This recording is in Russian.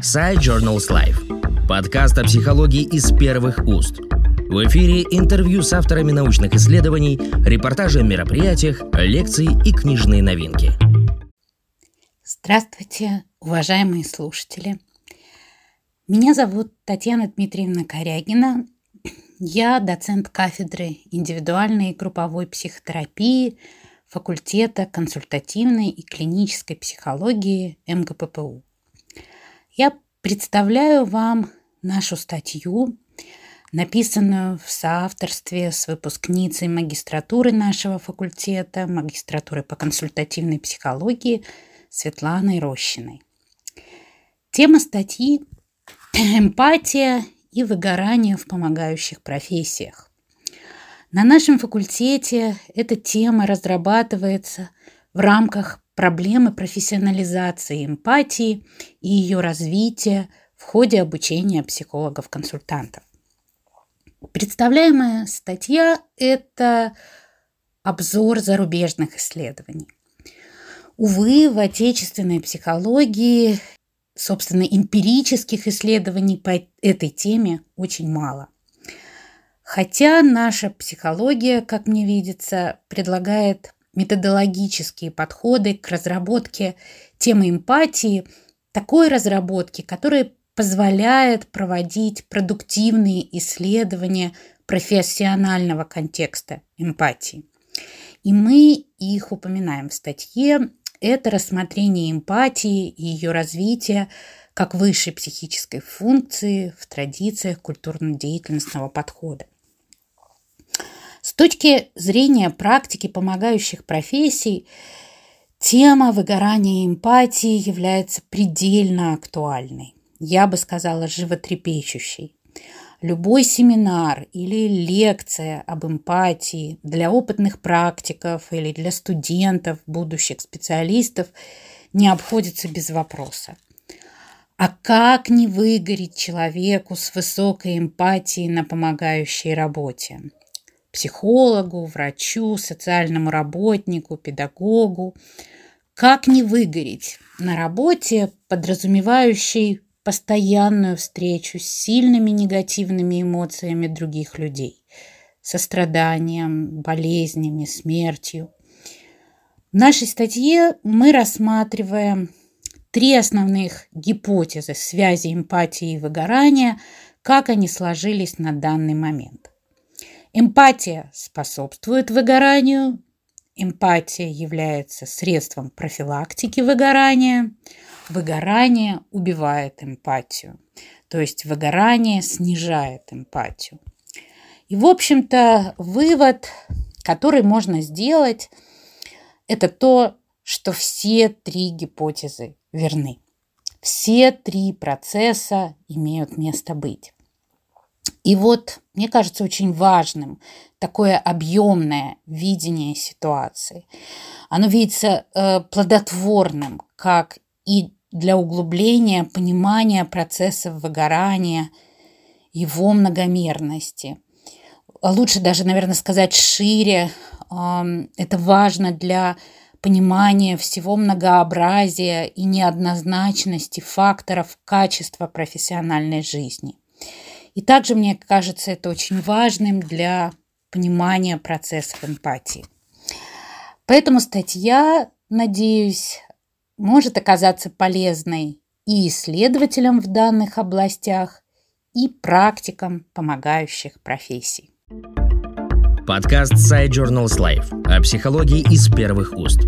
Side Journals Life. Подкаст о психологии из первых уст. В эфире интервью с авторами научных исследований, репортажи о мероприятиях, лекции и книжные новинки. Здравствуйте, уважаемые слушатели. Меня зовут Татьяна Дмитриевна Корягина. Я доцент кафедры индивидуальной и групповой психотерапии факультета консультативной и клинической психологии МГППУ. Я представляю вам нашу статью, написанную в соавторстве с выпускницей магистратуры нашего факультета, магистратуры по консультативной психологии Светланой Рощиной. Тема статьи – эмпатия и выгорание в помогающих профессиях. На нашем факультете эта тема разрабатывается в рамках проблемы профессионализации эмпатии и ее развития в ходе обучения психологов-консультантов. Представляемая статья – это обзор зарубежных исследований. Увы, в отечественной психологии, собственно, эмпирических исследований по этой теме очень мало. Хотя наша психология, как мне видится, предлагает методологические подходы к разработке темы эмпатии, такой разработки, которая позволяет проводить продуктивные исследования профессионального контекста эмпатии. И мы их упоминаем в статье. Это рассмотрение эмпатии и ее развития как высшей психической функции в традициях культурно-деятельностного подхода. Точки зрения практики помогающих профессий, тема выгорания эмпатии является предельно актуальной. Я бы сказала, животрепещущей. Любой семинар или лекция об эмпатии для опытных практиков или для студентов, будущих специалистов не обходится без вопроса. А как не выгореть человеку с высокой эмпатией на помогающей работе? Психологу, врачу, социальному работнику, педагогу. Как не выгореть на работе, подразумевающей постоянную встречу с сильными негативными эмоциями других людей, состраданием, болезнями, смертью. В нашей статье мы рассматриваем три основных гипотезы связи эмпатии и выгорания, как они сложились на данный момент. Эмпатия способствует выгоранию. Эмпатия является средством профилактики выгорания. Выгорание убивает эмпатию. То есть выгорание снижает эмпатию. И, в общем-то, вывод, который можно сделать, это то, что все три гипотезы верны. Все три процесса имеют место быть. И вот, мне кажется, очень важным такое объемное видение ситуации. Оно видится э, плодотворным, как и для углубления понимания процессов выгорания, его многомерности. А лучше даже, наверное, сказать шире. Это важно для понимания всего многообразия и неоднозначности факторов качества профессиональной жизни. И также, мне кажется, это очень важным для понимания процессов эмпатии. Поэтому статья, надеюсь, может оказаться полезной и исследователям в данных областях, и практикам помогающих профессий. Подкаст Side Journals Life о психологии из первых уст.